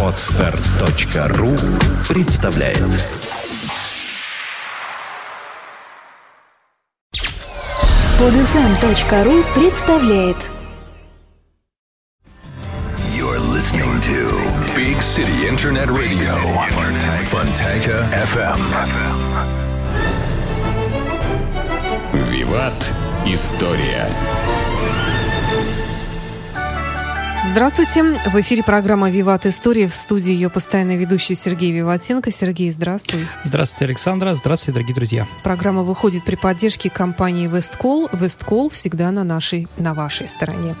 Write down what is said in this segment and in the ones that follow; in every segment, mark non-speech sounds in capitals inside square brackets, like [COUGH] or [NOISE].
Отстар.ру представляет Подфм.ру представляет You're listening to Big City Internet Radio Fontanka FM Виват. История. Здравствуйте. В эфире программа «Виват История». В студии ее постоянный ведущий Сергей Виватенко. Сергей, здравствуй. Здравствуйте, Александра. Здравствуйте, дорогие друзья. Программа выходит при поддержке компании «Весткол». «Весткол» всегда на нашей, на вашей стороне.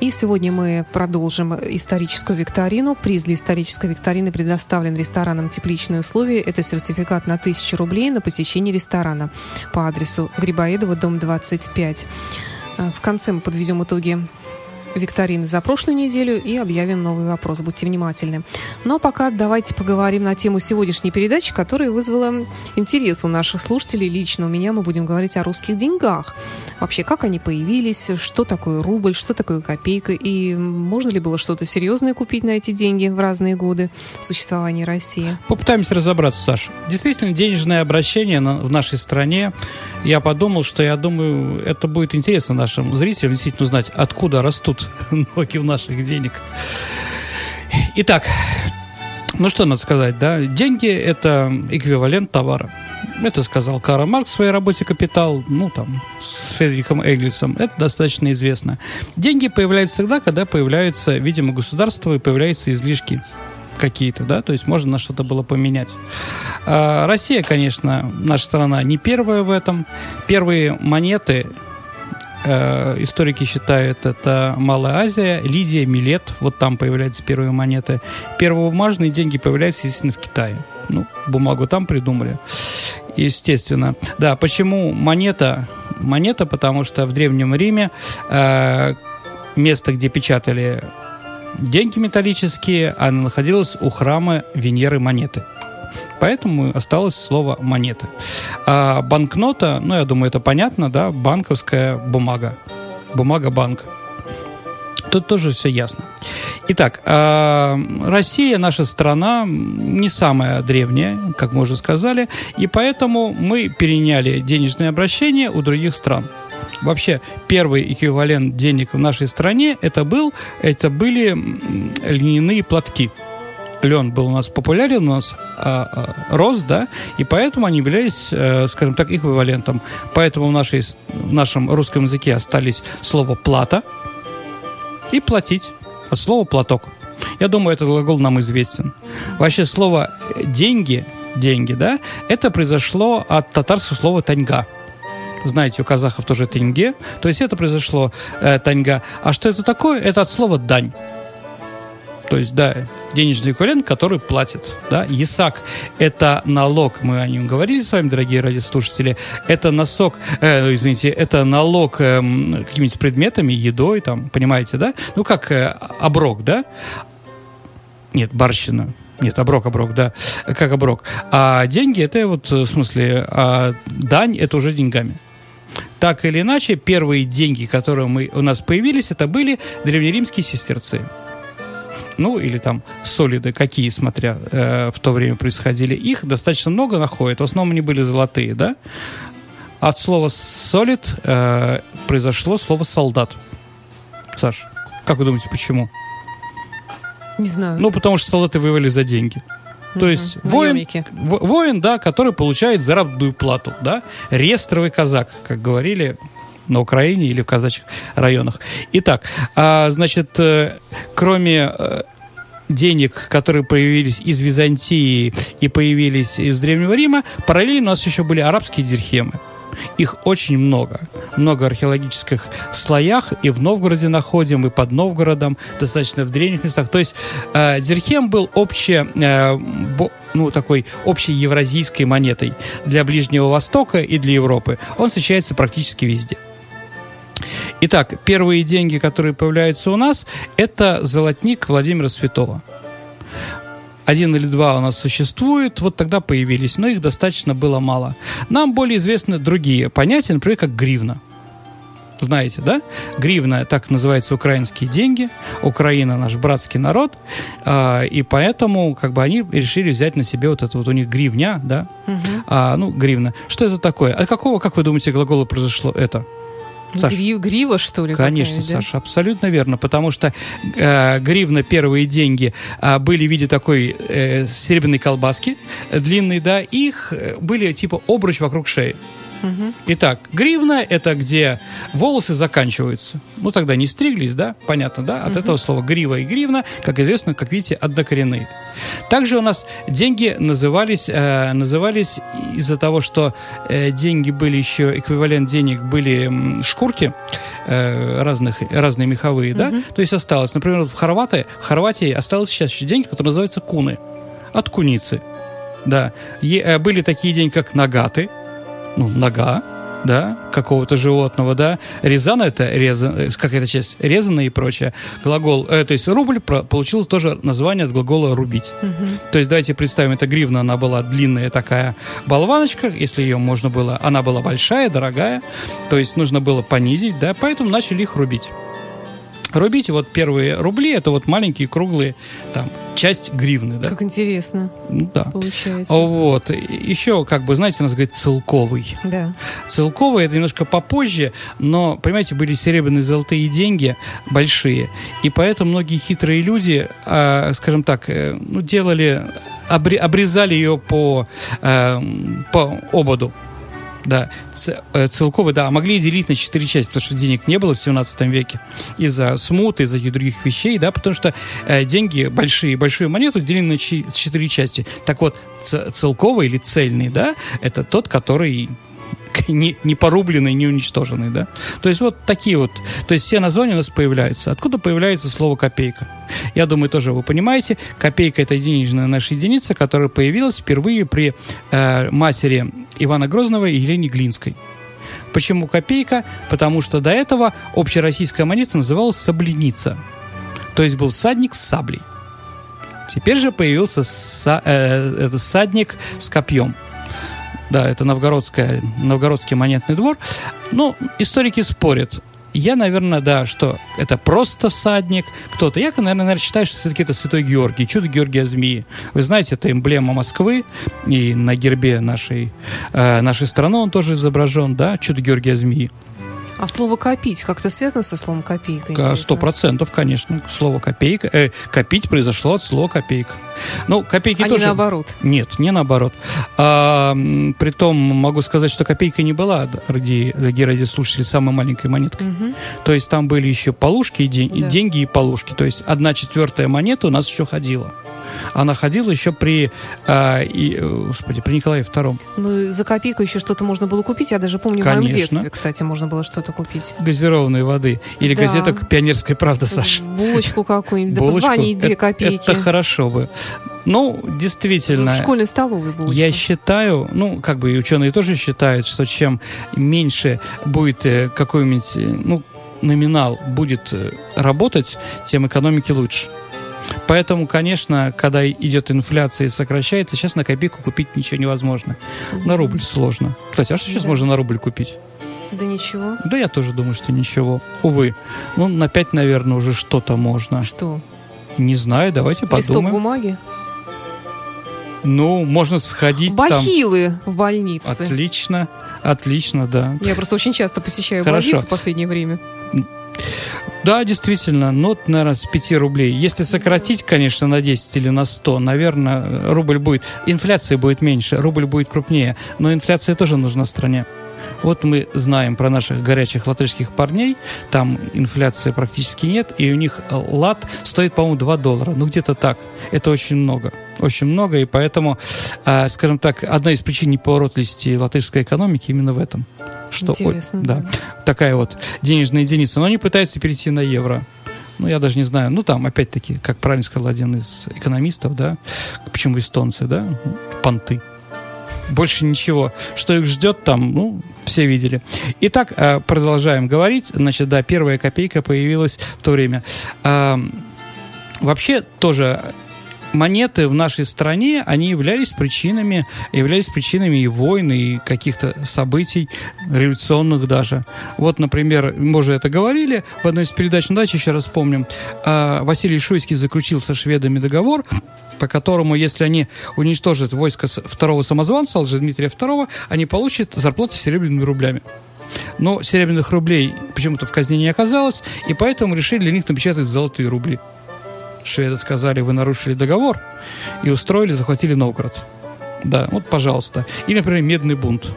И сегодня мы продолжим историческую викторину. Приз для исторической викторины предоставлен рестораном «Тепличные условия». Это сертификат на 1000 рублей на посещение ресторана по адресу Грибоедова, дом 25. В конце мы подведем итоги викторины за прошлую неделю и объявим новый вопрос. Будьте внимательны. Ну а пока давайте поговорим на тему сегодняшней передачи, которая вызвала интерес у наших слушателей. Лично у меня мы будем говорить о русских деньгах. Вообще, как они появились, что такое рубль, что такое копейка, и можно ли было что-то серьезное купить на эти деньги в разные годы существования России? Попытаемся разобраться, Саш. Действительно, денежное обращение в нашей стране, я подумал, что я думаю, это будет интересно нашим зрителям действительно узнать, откуда растут [LAUGHS] ноги у наших денег. Итак, ну что надо сказать, да? Деньги – это эквивалент товара. Это сказал Карл Маркс в своей работе «Капитал», ну, там, с Фредериком Эглисом. Это достаточно известно. Деньги появляются всегда, когда появляются, видимо, государство и появляются излишки какие-то, да, то есть можно на что-то было поменять. А Россия, конечно, наша страна не первая в этом. Первые монеты э, историки считают, это Малая Азия, Лидия, Милет, вот там появляются первые монеты. Первые бумажные деньги появляются, естественно, в Китае. Ну, бумагу там придумали, естественно. Да, почему монета? Монета, потому что в Древнем Риме э, место, где печатали деньги металлические, она находилась у храма Венеры монеты. Поэтому осталось слово монеты. А банкнота, ну, я думаю, это понятно, да, банковская бумага. Бумага-банк. Тут тоже все ясно. Итак, Россия, наша страна, не самая древняя, как мы уже сказали, и поэтому мы переняли денежное обращение у других стран. Вообще, первый эквивалент денег в нашей стране это, был, это были льняные платки. Лен был у нас популярен, у нас а, а, рос, да, и поэтому они являлись, а, скажем так, эквивалентом. Поэтому в, нашей, в нашем русском языке остались слово «плата» и «платить» от слова «платок». Я думаю, этот глагол нам известен. Вообще слово «деньги», деньги, да, это произошло от татарского слова «таньга». Знаете, у казахов тоже тенге. То есть это произошло э, таньга. А что это такое? Это от слова дань. То есть, да, денежный эквивалент, который платит. Да? ЕСАК – это налог, мы о нем говорили с вами, дорогие радиослушатели, это носок, э, извините, это налог э, какими-то предметами, едой, там, понимаете, да? Ну, как э, оброк, да? Нет, барщина. Нет, оброк, оброк, да, как оброк. А деньги это вот, в смысле, а дань это уже деньгами. Так или иначе, первые деньги, которые мы, у нас появились, это были древнеримские сестерцы. Ну, или там солиды, какие, смотря э, в то время происходили. Их достаточно много находят. В основном они были золотые, да? От слова солид э, произошло слово солдат. Саш, как вы думаете, почему? Не знаю. Ну, потому что солдаты воевали за деньги. То Мгм. есть воин, во- воин, да, который получает заработную плату, да, рестровый казак, как говорили на Украине или в казачьих районах. Итак, а, значит, э, кроме э, денег, которые появились из Византии и появились из Древнего Рима, параллельно у нас еще были арабские дирхемы. Их очень много. Много археологических слоях. И в Новгороде находим, и под Новгородом, достаточно в древних местах. То есть э, дирхем был обще, э, бо- ну, такой общей евразийской монетой для Ближнего Востока и для Европы. Он встречается практически везде. Итак, первые деньги, которые появляются у нас, это золотник Владимира Святого. Один или два у нас существует, вот тогда появились, но их достаточно было мало. Нам более известны другие понятия, например, как гривна. знаете, да? Гривна, так называются украинские деньги. Украина наш братский народ. А, и поэтому, как бы, они решили взять на себе вот это вот у них гривня, да? А, ну, гривна. Что это такое? От какого, как вы думаете, глагола произошло это? Саш. Гри- грива, что ли? Конечно, какая, да? Саша, абсолютно верно, потому что э, гривна первые деньги э, были в виде такой э, серебряной колбаски э, длинной, да, их э, были типа обруч вокруг шеи. Итак, гривна – это где волосы заканчиваются. Ну, тогда не стриглись, да? Понятно, да? От этого слова грива и гривна, как известно, как видите, однокоренные. Также у нас деньги назывались, э, назывались из-за того, что э, деньги были еще, эквивалент денег были шкурки э, разных, разные меховые, да? То есть осталось, например, вот в Хорватии, в Хорватии осталось сейчас еще деньги, которые называются куны. От куницы. Да. Е- э, были такие деньги, как нагаты, ну, нога, да, какого-то животного, да. Резана это резан, э, какая-то часть резаная и прочее. Глагол, э, то есть рубль про- получил тоже название от глагола рубить. То есть давайте представим, эта гривна, она была длинная такая болваночка, если ее можно было, она была большая, дорогая, то есть нужно было понизить, да, поэтому начали их рубить. Рубить вот первые рубли, это вот маленькие круглые, там, часть гривны, да. Как интересно Ну, да. получается. Вот. Еще, как бы, знаете, у нас говорит целковый. Да. Целковый это немножко попозже, но, понимаете, были серебряные золотые деньги большие, и поэтому многие хитрые люди, а, скажем так, э, ну, делали, обре- обрезали ее по, э, по ободу. Да, э, целковый, да, могли делить на четыре части, потому что денег не было в 17 веке из-за смуты, из-за других вещей, да, потому что э, деньги большие, большую монету делили на четыре части. Так вот, целковый или цельный, да, это тот, который [LAUGHS] не, не порубленный, не уничтоженный, да. То есть вот такие вот, то есть все названия у нас появляются. Откуда появляется слово копейка? Я думаю, тоже вы понимаете, копейка это денежная наша единица, которая появилась впервые при э, матери Ивана Грозного и Елене Глинской. Почему копейка? Потому что до этого общероссийская монета называлась сабленица. То есть был всадник с саблей. Теперь же появился са- э, это всадник с копьем. Да, это новгородская, новгородский монетный двор. Ну, историки спорят. Я, наверное, да, что это просто всадник, кто-то. Я, наверное, считаю, что все-таки это Святой Георгий, чудо Георгия Змеи. Вы знаете, это эмблема Москвы, и на гербе нашей, э, нашей страны он тоже изображен, да, чудо Георгия Змеи. А слово «копить» как-то связано со словом «копейка»? Сто процентов, конечно. Слово копейка. э, копить произошло от слова копейка. Ну, копейки А не тоже. наоборот? Нет, не наоборот. А, притом могу сказать, что копейка не была, дорогие, дорогие радиослушатели, самой маленькой монеткой. То есть там были еще полушки, и, день- и Да. деньги и полушки. То есть одна четвертая монета у нас еще ходила. Она ходила еще при, а, и, э, господи, при Николае II. Ну, и за копейку еще что-то можно было купить. Я даже помню, в моем Конечно. детстве, кстати, можно было что-то купить. Газированной воды. Или Да. газета «Пионерская правда», Саша. Булочку какую-нибудь, да Булочку. позвонить две Это- копейки. Это хорошо бы. Ну, действительно. В школьной столовой булочка. Я считаю, ну, как бы и ученые тоже считают, что чем меньше будет э, какой-нибудь, э, ну, номинал будет э, работать, тем экономики лучше. Поэтому, конечно, когда идет инфляция и сокращается, сейчас на копейку купить ничего невозможно. На рубль сложно. Кстати, а что сейчас Да. можно на рубль купить? Да ничего. Да я тоже думаю, что ничего. Увы. Ну, на 5, наверное, уже что-то можно. Что? Не знаю, давайте Листок подумаем. бумаги? Ну, можно сходить там. Бахилы в больнице. Отлично, отлично, да. Я просто очень часто посещаю Хорошо. больницу в последнее время. Да, действительно, ну, вот, наверное, с 5 рублей. Если сократить, конечно, на 10 или на 100, наверное, рубль будет... Инфляция будет меньше, рубль будет крупнее. Но инфляция тоже нужна стране. Вот мы знаем про наших горячих латышских парней, там инфляции практически нет, и у них э, лат стоит, по-моему, 2 доллара. Ну, где-то так. Это очень много. Очень много, и поэтому, э, скажем так, одна из причин неповоротливости латышской экономики именно в этом. Что, ой, Интересно, да, да. такая вот денежная единица. Но они пытаются перейти на евро. Ну, я даже не знаю. Ну, там, опять-таки, как правильно сказал один из экономистов, да, почему эстонцы, да, понты. Больше ничего. Что их ждет там, ну, все видели. Итак, э, продолжаем говорить. Значит, да, первая копейка появилась в то время. А, Вообще, тоже монеты в нашей стране, они являлись причинами, являлись причинами и войн, и каких-то событий, революционных даже. Вот, например, мы уже это говорили в одной из передач, но давайте еще раз вспомним. А, Василий Шуйский заключил со шведами договор, по которому, если они уничтожат войско второго самозванца, Дмитрия II, они получат зарплату серебряными рублями. Но серебряных рублей почему-то в казне не оказалось, и поэтому решили для них напечатать золотые рубли. Шведы сказали, вы нарушили договор, и устроили, захватили Новгород. Да, вот, пожалуйста. Или, например, медный бунт.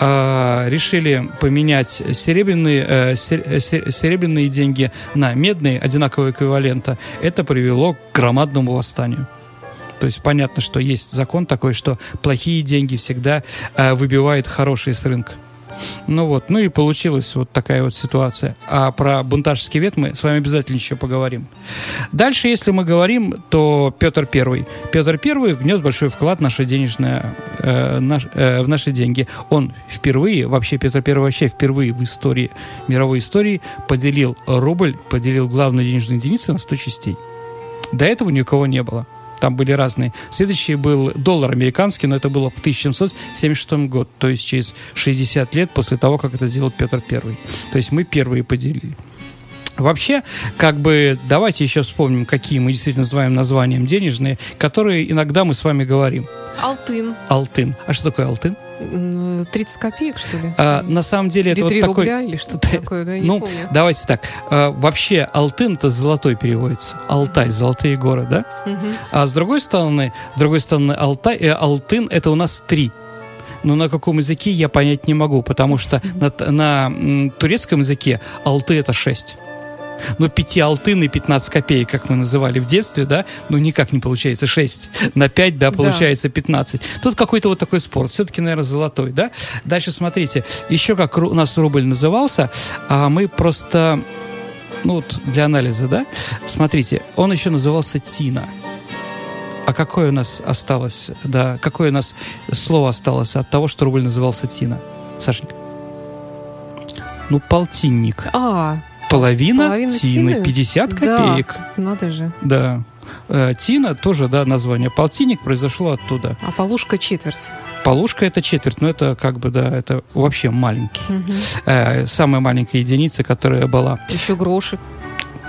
А, решили поменять серебряные, э, серебряные деньги на медные, одинакового эквивалента. Это привело к громадному восстанию. То есть понятно, что есть закон такой, что плохие деньги всегда э, выбивают хорошие с рынка. Ну вот, ну и получилась вот такая вот ситуация. А про бунтажский вет мы с вами обязательно еще поговорим. Дальше, если мы говорим, то Петр Первый. Петр Первый внес большой вклад в наше денежное, э, наш, э, в наши деньги. Он впервые, вообще Петр Первый вообще впервые в истории, мировой истории поделил рубль, поделил главную денежную единицу на 100 частей. До этого никого не было там были разные. Следующий был доллар американский, но это было в 1776 год, то есть через 60 лет после того, как это сделал Петр Первый. То есть мы первые поделили. Вообще, как бы, давайте еще вспомним, какие мы действительно называем названием денежные, которые иногда мы с вами говорим. Алтын. Алтын. А что такое алтын? 30 копеек, что ли? А, на самом деле или это 3 вот такой... рубля или что-то [LAUGHS] такое, да? Ну, помню. давайте так. А, вообще, Алтын это золотой переводится. Алтай, золотые горы, да? Угу. А с другой стороны, с другой стороны, Алтай, э, Алтын это у нас три но на каком языке я понять не могу, потому что на, на турецком языке алты это шесть ну, но 5 алтын и 15 копеек, как мы называли в детстве, да, ну никак не получается 6 на 5, да, получается да. Тут какой-то вот такой спорт, все-таки, наверное, золотой, да. Дальше смотрите, еще как у нас рубль назывался, а мы просто, ну вот для анализа, да, смотрите, он еще назывался Тина. А какое у нас осталось, да, какое у нас слово осталось от того, что рубль назывался Тина? Сашенька. Ну, полтинник. А, Половина, половина тины, тины? 50 да, копеек. надо же. Да. Э, Тина тоже, да, название. Полтинник произошло оттуда. А полушка четверть. Полушка это четверть, но это как бы, да, это вообще маленький. Мгм. Э, самая маленькая единица, которая была. Еще гроши.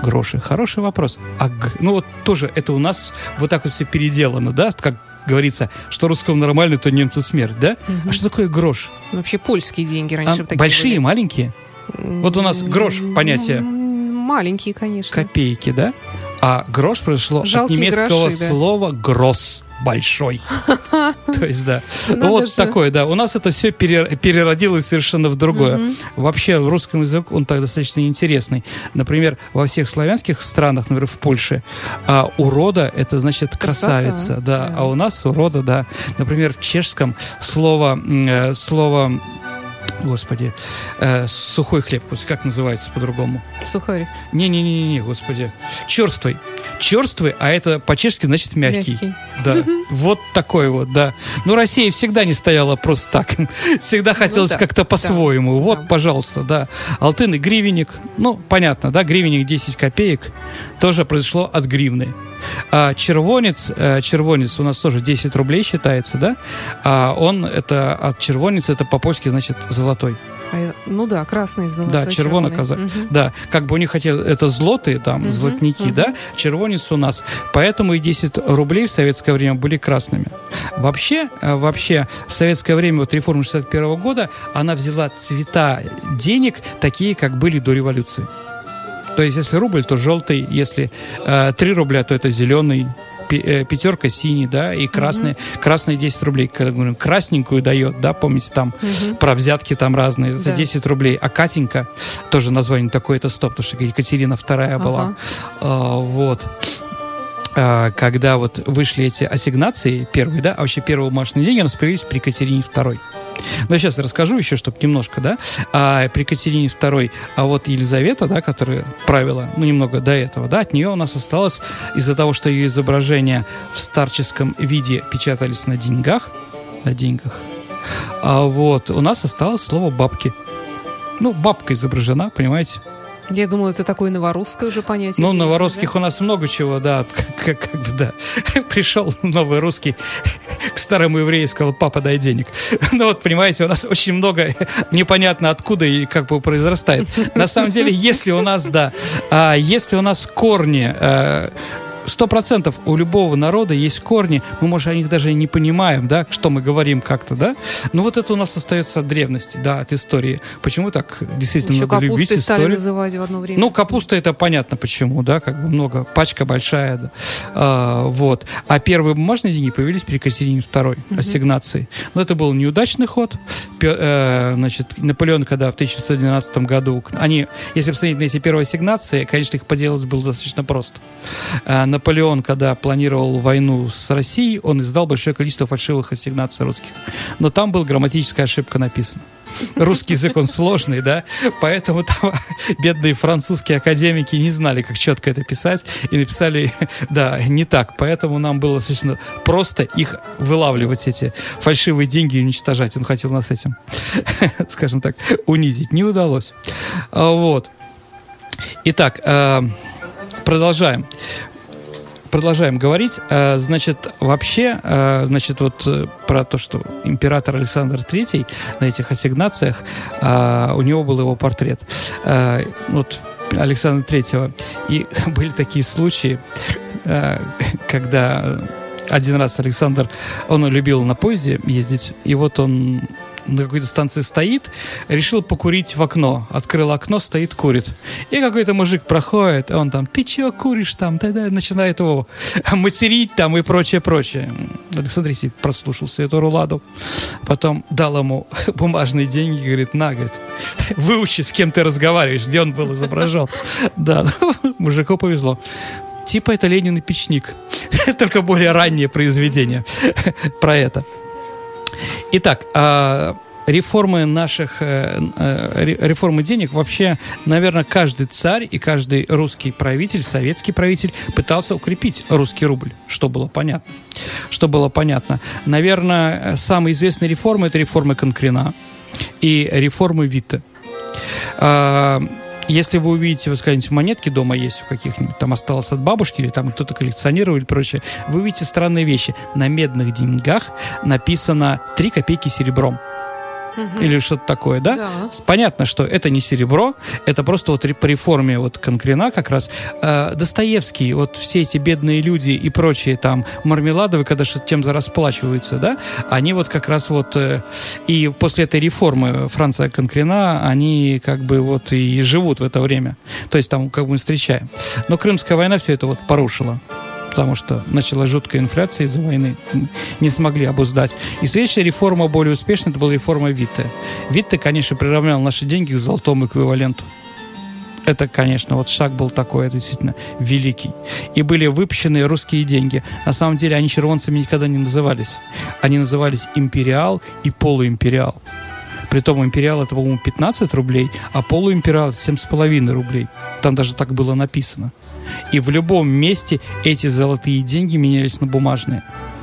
Гроши. Хороший вопрос. А, ну вот тоже это у нас вот так вот все переделано, да, как говорится, что русскому нормально, то немцу смерть, да? Мгм. А что такое грош? Вообще польские деньги А раньше такие большие, были. маленькие? Вот у нас грош понятие. Маленькие, конечно. Копейки, да? А грош произошло от Жалкие немецкого гроши, да. слова «гросс» – большой. [LAUGHS] То есть, да. Надо Вот же. такое, да. У нас это все переродилось совершенно в другое. Вообще, в русском языке он так достаточно интересный. Например, во всех славянских странах, например, в Польше, а, урода – это значит красавица, да. да. А у нас урода, да. Например, в чешском слово, э, слово Господи, э, сухой хлеб, как называется по-другому? Сухарь. Не-не-не-не, господи. Черствый. Черствый, а это по-чешски значит мягкий. Мягкий. Да. Вот такой вот, да. Ну, Россия всегда не стояла просто так. Всегда хотелось да, как-то по-своему. да, вот, да. пожалуйста, да. Алтын и гривенник. Ну, понятно, да, гривенник 10 копеек тоже произошло от гривны. А червонец, э, червонец у нас тоже 10 рублей считается, да? А он, это от червонец, это по-польски значит золотой. А я- ну да, красный золотой. Да, червоный. казак. Мгм. Да, как бы у них хотели, это злоты, там, Мгм, золотники, мгм. да, червонец у нас. Поэтому и 10 рублей в советское время были красными. Вообще, э, вообще, в советское время, вот реформа 61 года, она взяла цвета денег, такие, как были до революции. То есть, если рубль, то желтый, если э, 3 рубля, то это зеленый, пятерка синий, да, и красный, красный 10 рублей, когда говорим, красненькую дает, да, помните, там Мгм. про взятки там разные, это Да. 10 рублей. А Катенька, тоже название такое, это стоп, потому что Екатерина вторая была. Ага. А, вот. А, когда вот вышли эти ассигнации, первые, да, а вообще первые бумажные деньги у нас появились при Екатерине второй. Я сейчас расскажу еще, чтобы немножко, да. А, при Екатерине второй, а вот Елизавета, да, которая правила, ну, немного до этого, да, от нее у нас осталось из-за того, что ее изображения в старческом виде печатались на деньгах, на деньгах, а вот у нас осталось слово бабки. Ну, бабка изображена, понимаете? Я думала, это такое новорусское уже понятие. Ну, новорусских да? у нас много чего, да. [LAUGHS] Как, как бы, да. [LAUGHS] Пришел новый русский [LAUGHS] к старому еврею и сказал, папа, дай денег. Ну, вот, понимаете, у нас очень много непонятно откуда и как бы произрастает. На самом деле, если у нас, да, а если у нас корни э, сто процентов у любого народа есть корни, мы, может, о них даже и не понимаем, да, что мы говорим как-то, да, но вот это у нас остается от древности, да, от истории. Почему так действительно Еще надо любить стали историю? называть в одно время. Ну, капуста это понятно почему, да, как бы много, пачка большая, да, а, вот. А первые бумажные деньги появились при Екатерине II, угу. ассигнации. Но это был неудачный ход, э, значит, Наполеон, когда в 1912 году, они, если посмотреть на эти первые ассигнации, конечно, их поделать было достаточно просто. А, Наполеон, когда планировал войну с Россией, он издал большое количество фальшивых ассигнаций русских. Но там была грамматическая ошибка написана. Русский язык, он сложный, да, поэтому там [LAUGHS] бедные французские академики не знали, как четко это писать, и написали, [LAUGHS] да, не так. Поэтому нам было достаточно просто их вылавливать, эти фальшивые деньги и уничтожать. Он хотел нас этим, [LAUGHS] скажем так, унизить. Не удалось. А, вот. Итак, э, продолжаем продолжаем говорить. Э, значит, вообще, э, значит, вот э, про то, что император Александр III на этих ассигнациях, у него был его портрет. Вот Александра Третьего. И [LAUGHS] были такие случаи, когда один раз Александр, он любил на поезде ездить, и вот он на какой-то станции стоит, решил покурить в окно. Открыл окно, стоит, курит. И какой-то мужик проходит, он там, ты чего куришь там? Тогда начинает его [LAUGHS] материть там и прочее, прочее. Александр Исиев прослушался эту руладу. Потом дал ему [LAUGHS] бумажные деньги, говорит, на, говорит, выучи, с кем ты разговариваешь, где он был изображен. [LAUGHS] Да, мужику повезло. Типа это Ленин и печник. Только более раннее произведение про это. Итак, а, реформы наших, э, э, реформы денег, вообще, наверное, каждый царь и каждый русский правитель, советский правитель пытался укрепить русский рубль, что было понятно. Что было понятно. Наверное, самые известные реформы – это реформы Конкрена и реформы Витте. Если вы увидите, вы скажете, монетки дома есть у каких-нибудь, там осталось от бабушки, или там кто-то коллекционировал и прочее, вы увидите странные вещи. На медных деньгах написано 3 копейки серебром угу. или что-то такое, да? да? Понятно, что это не серебро, это просто вот по реформе вот Конкрена как раз. Э, Достоевский, вот все эти бедные люди и прочие там Мармеладовы, когда что-то тем-то расплачиваются, да, они вот как раз вот э, и после этой реформы Франция Конкрена, они как бы вот и живут в это время. То есть там как бы мы встречаем. Но Крымская война все это вот порушила потому что началась жуткая инфляция из-за войны, не смогли обуздать. И следующая реформа более успешная, это была реформа Витте. Витте, конечно, приравнял наши деньги к золотому эквиваленту. Это, конечно, вот шаг был такой, это действительно великий. И были выпущены русские деньги. На самом деле они червонцами никогда не назывались. Они назывались империал и полуимпериал. Притом империал это, по-моему, 15 рублей, а полуимпериал это 7,5 рублей. Там даже так было написано. И в любом месте эти золотые деньги менялись на бумажные.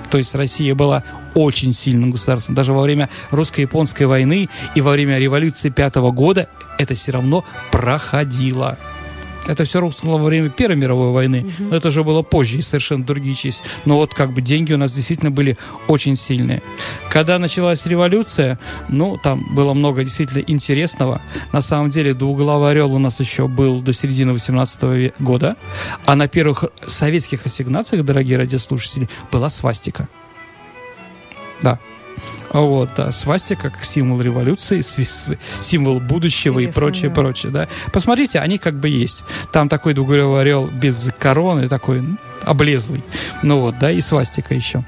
То есть Россия была очень сильным государством. Даже во время русско-японской войны и во время революции пятого года это все равно проходило. Это все рухнуло во время Первой мировой войны, угу. но это уже было позже и совершенно другие части. Но вот как бы деньги у нас действительно были очень сильные. Когда началась революция, ну, там было много действительно интересного. На самом деле двуглавый орел у нас еще был до середины 18 года, а на первых советских ассигнациях, дорогие радиослушатели, была свастика. Да, вот, да, свастика как символ революции, символ будущего Интересно, и прочее, да. прочее, да. Посмотрите, они как бы есть. Там такой двуглавый орел без короны, такой облезлый. Ну вот, да, и свастика еще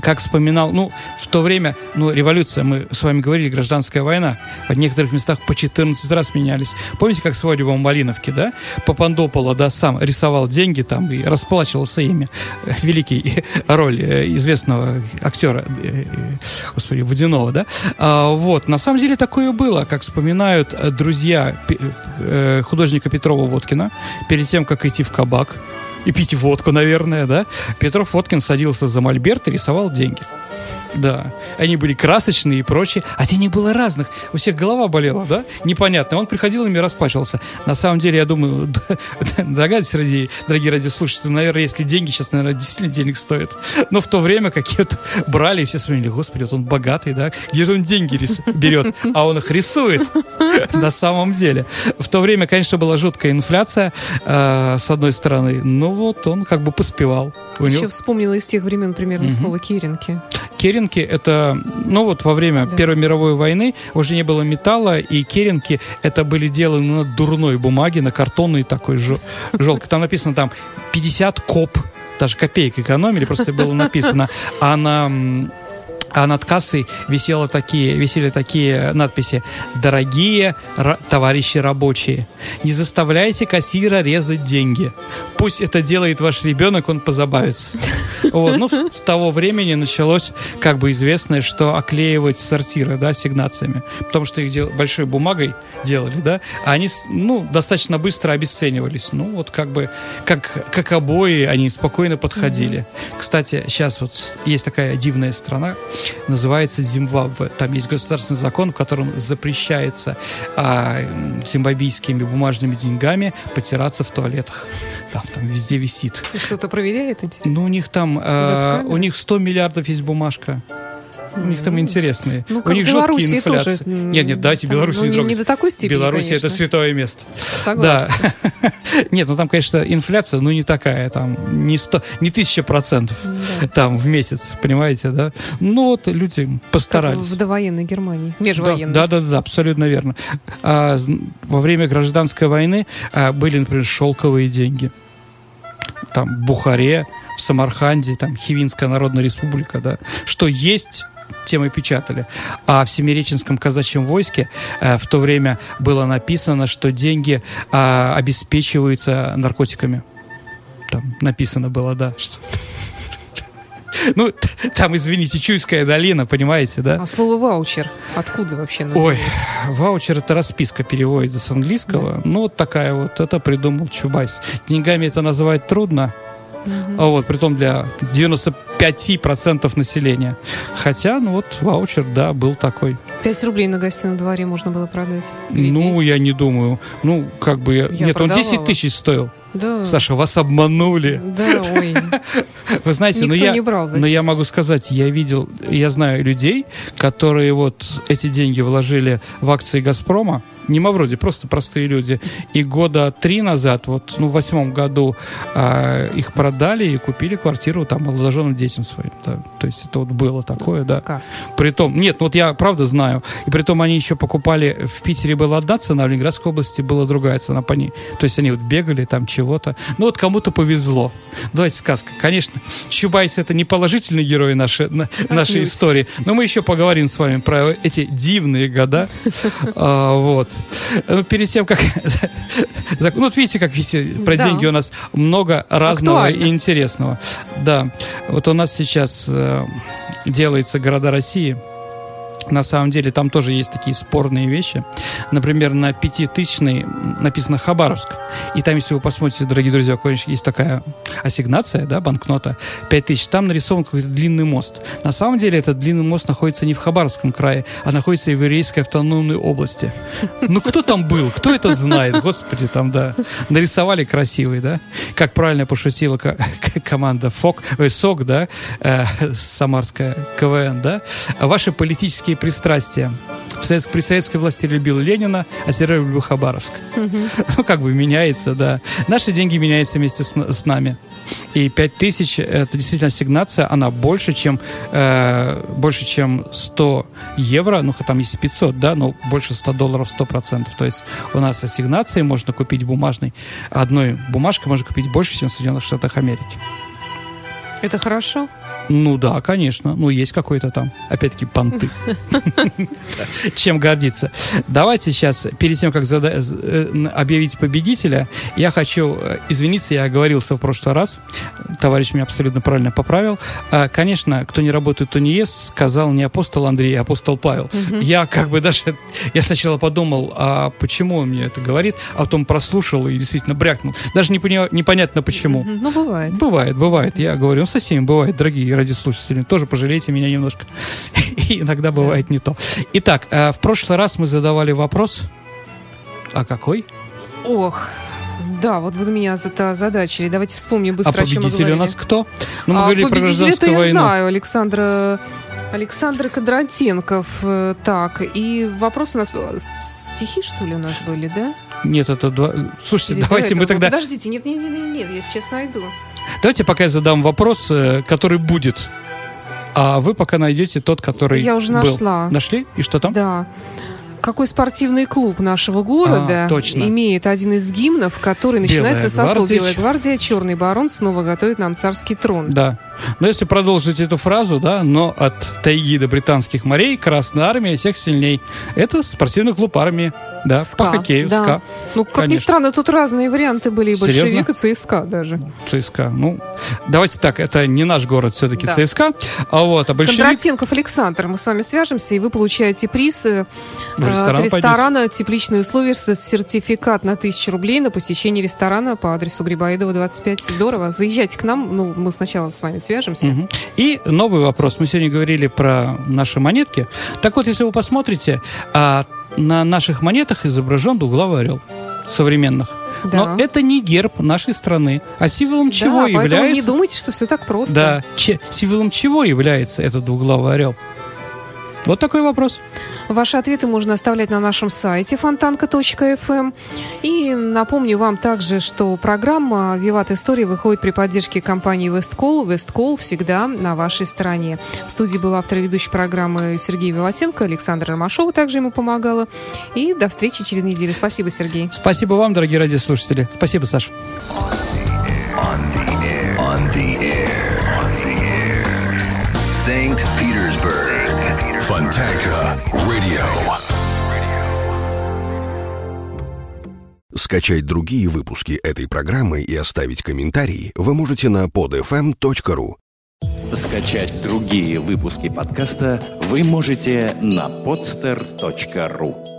как вспоминал, ну, в то время, ну, революция, мы с вами говорили, гражданская война, в некоторых местах по 14 раз менялись. Помните, как свадьба в Малиновке, да? Папандополо, да, сам рисовал деньги там и расплачивался ими. [LAUGHS] Великий роль э, известного актера, э, господи, Водянова, да? А, вот, на самом деле такое было, как вспоминают э, друзья художника Петрова Водкина, перед тем, как идти в кабак, и пить водку, наверное, да, Петров Водкин садился за мольберт и рисовал деньги. Да. Они были красочные и прочее. А денег было разных. У всех голова болела, да? Непонятно. Он приходил ими расплачивался. На самом деле, я думаю, [LAUGHS] догадывайтесь, ради, дорогие радиослушатели, наверное, если деньги сейчас, наверное, действительно денег стоят. Но в то время какие-то брали, и все смотрели, господи, вот он богатый, да? Где-то он деньги берет, а он их рисует [LAUGHS] на самом деле. В то время, конечно, была жуткая инфляция, э, с одной стороны. Но вот он как бы поспевал. У Еще него... вспомнила из тех времен примерно угу. слово «керенки». Керенки это, ну вот во время да. Первой мировой войны уже не было металла, и керенки это были деланы на дурной бумаге, на картонной такой желтой. Там написано там 50 коп, даже копеек экономили, просто было написано. А на а над кассой висело такие, висели такие надписи «Дорогие товарищи рабочие, не заставляйте кассира резать деньги. Пусть это делает ваш ребенок, он позабавится». [LAUGHS] Вот. Ну, с того времени началось, как бы известное, что оклеивать сортиры, да, сигнациями. Потому что их дел... большой бумагой делали, да, а они, ну, достаточно быстро обесценивались. Ну, вот как бы, как, как обои, они спокойно подходили. Mm-hmm. Кстати, сейчас вот есть такая дивная страна, называется Зимбабве. Там есть государственный закон, в котором запрещается а, зимбабвийскими бумажными деньгами потираться в туалетах. Там, там везде висит. Кто-то проверяет, интересно? Ну, у них там, э, у них 100 миллиардов есть бумажка. У них там интересные. Ну, У них жуткие инфляции. Тоже, нет, нет, дайте Беларусь ну, не, не, до такой степени, Беларусь это святое место. Согласна. Да. [LAUGHS] нет, ну там, конечно, инфляция, ну не такая, там не, сто, не тысяча процентов да. там в месяц, понимаете, да? Ну вот люди постарались. Как в довоенной Германии, межвоенной. Да, да, да, да абсолютно верно. А, во время гражданской войны а, были, например, шелковые деньги. Там в Бухаре, в Самарханде, там Хивинская Народная Республика, да, что есть темы печатали. А в Семиреченском казачьем войске э, в то время было написано, что деньги э, обеспечиваются наркотиками. Там написано было, да, что [LAUGHS] ну, там, извините, Чуйская долина, понимаете, да? А слово ваучер откуда вообще? Ой, ваучер это расписка переводится с английского. Да. Ну, вот такая вот, это придумал Чубайс. Деньгами это называть трудно, Угу. Вот, притом для 95% населения. Хотя, ну вот, ваучер, да, был такой. 5 рублей на гостином дворе можно было продать? Или ну, 10? я не думаю. Ну, как бы... Я Нет, продавала. он 10 тысяч стоил. Да. Саша, вас обманули. Да, ой. [LAUGHS] Вы знаете, но я, но я могу сказать, я видел, я знаю людей, которые вот эти деньги вложили в акции «Газпрома», не Мавроди, просто простые люди. И года три назад, вот, ну, в восьмом году э, их продали и купили квартиру там молодоженным детям своим. Да. То есть это вот было такое, да. Сказка. Притом, нет, ну, вот я правда знаю. И притом они еще покупали, в Питере была одна цена, в Ленинградской области была другая цена по ней. То есть они вот бегали там чего-то. Ну, вот кому-то повезло. Давайте сказка. Конечно, Чубайс это не положительный герой нашей, нашей истории, но мы еще поговорим с вами про эти дивные года. [LAUGHS] А, вот. Ну, перед тем, как... [LAUGHS] Ну, вот видите, как видите, про да. деньги у нас много разного Актуально. и интересного. Да. Вот у нас сейчас э, делается «Города России», на самом деле там тоже есть такие спорные вещи. Например, на пятитысячной написано Хабаровск. И там, если вы посмотрите, дорогие друзья, есть такая ассигнация, да, банкнота, 5000. Там нарисован какой-то длинный мост. На самом деле этот длинный мост находится не в Хабаровском крае, а находится в Иврейской автономной области. Ну, кто там был? Кто это знает? Господи, там, да. Нарисовали красивый, да? Как правильно пошутила команда ФОК, ой, СОК, да, э, Самарская КВН, да? Ваши политические политические пристрастия. Совет, при советской власти любил Ленина, а теперь люблю Хабаровск. [LAUGHS] Ну, как бы меняется, да. Наши деньги меняются вместе с, с нами. И 5 тысяч – это действительно ассигнация, она больше, чем, э, больше, чем 100 евро, ну, там есть 500, да, но больше 100 долларов 100%. То есть у нас ассигнации можно купить бумажной, одной бумажкой можно купить больше, чем в Соединенных Штатах Америки. Это хорошо? Ну да, конечно. Ну, есть какой-то там, опять-таки, понты. [LAUGHS] Чем гордиться. Давайте сейчас, перед тем, как э, объявить победителя, я хочу э, извиниться, я оговорился в прошлый раз. Товарищ меня абсолютно правильно поправил. А, конечно, кто не работает, то не ест, сказал не апостол Андрей, а апостол Павел. Я как бы даже, я сначала подумал, а почему он мне это говорит, а потом прослушал и действительно брякнул. Даже не непонятно почему. Ну, бывает. Бывает, бывает. Я говорю, ну, со всеми бывает, дорогие дорогие радиослушатели. Тоже пожалейте меня немножко. [LAUGHS] И иногда бывает не то. Итак, э, в прошлый раз мы задавали вопрос. А какой? Ох, да, вот вы меня за это задачили. Давайте вспомним быстро, а о чем мы говорили. у нас кто? Ну, мы а говорили про гражданскую я войну. знаю, Александр, Александр Кондратенков. Э, Так, и вопрос у нас... с- Стихи, что ли, у нас были, да? Нет, это два... Слушайте, Или давайте мы тогда... Подождите, нет, нет, нет, нет, нет, я сейчас найду. Давайте пока я задам вопрос, э, который будет. А вы пока найдете тот, который Я уже был. нашла. Нашли? И что там? Да. Какой спортивный клуб нашего города А, точно. имеет один из гимнов, который Белая начинается со слов «Белая гвардия, черный барон снова готовит нам царский трон». Да. Но если продолжить эту фразу, да, но от тайги до британских морей Красная Армия всех сильней. Это спортивный клуб армии, да, СКА, по хоккею, да. СКА, Ну, как ни Конечно. странно, тут разные варианты были. И Серьезно? большевик, и ЦСКА даже. ЦСКА. Ну, давайте так, это не наш город все-таки Да. ЦСКА, а вот, а большевик Кондратенков Александр, мы с вами свяжемся, и вы получаете приз э, ресторан от пойдете. ресторана «Тепличные условия», сертификат на 1000 рублей на посещение ресторана по адресу Грибоедова, 25. Здорово. Заезжайте к нам, ну, мы сначала с вами свяжемся. Мгм. И новый вопрос. Мы сегодня говорили про наши монетки. Так вот, если вы посмотрите, а, на наших монетах изображен двуглавый орел современных. Да. Но это не герб нашей страны. А символом Да, чего поэтому является... не думайте, что все так просто. Да, че- символом чего является этот двуглавый орел? Вот такой вопрос. Ваши ответы можно оставлять на нашем сайте фонтанка.фм. И напомню вам также, что программа «Виват История» выходит при поддержке компании «Весткол». «Весткол» всегда на вашей стороне. В студии был автор и ведущий программы Сергей Виватенко, Александра Ромашова также ему помогала. И до встречи через неделю. Спасибо, Сергей. Спасибо вам, дорогие радиослушатели. Спасибо, Саша. On Fontanka Radio. Скачать другие выпуски этой программы и оставить комментарии вы можете на podfm.ru. Скачать другие выпуски подкаста вы можете на podster.ru.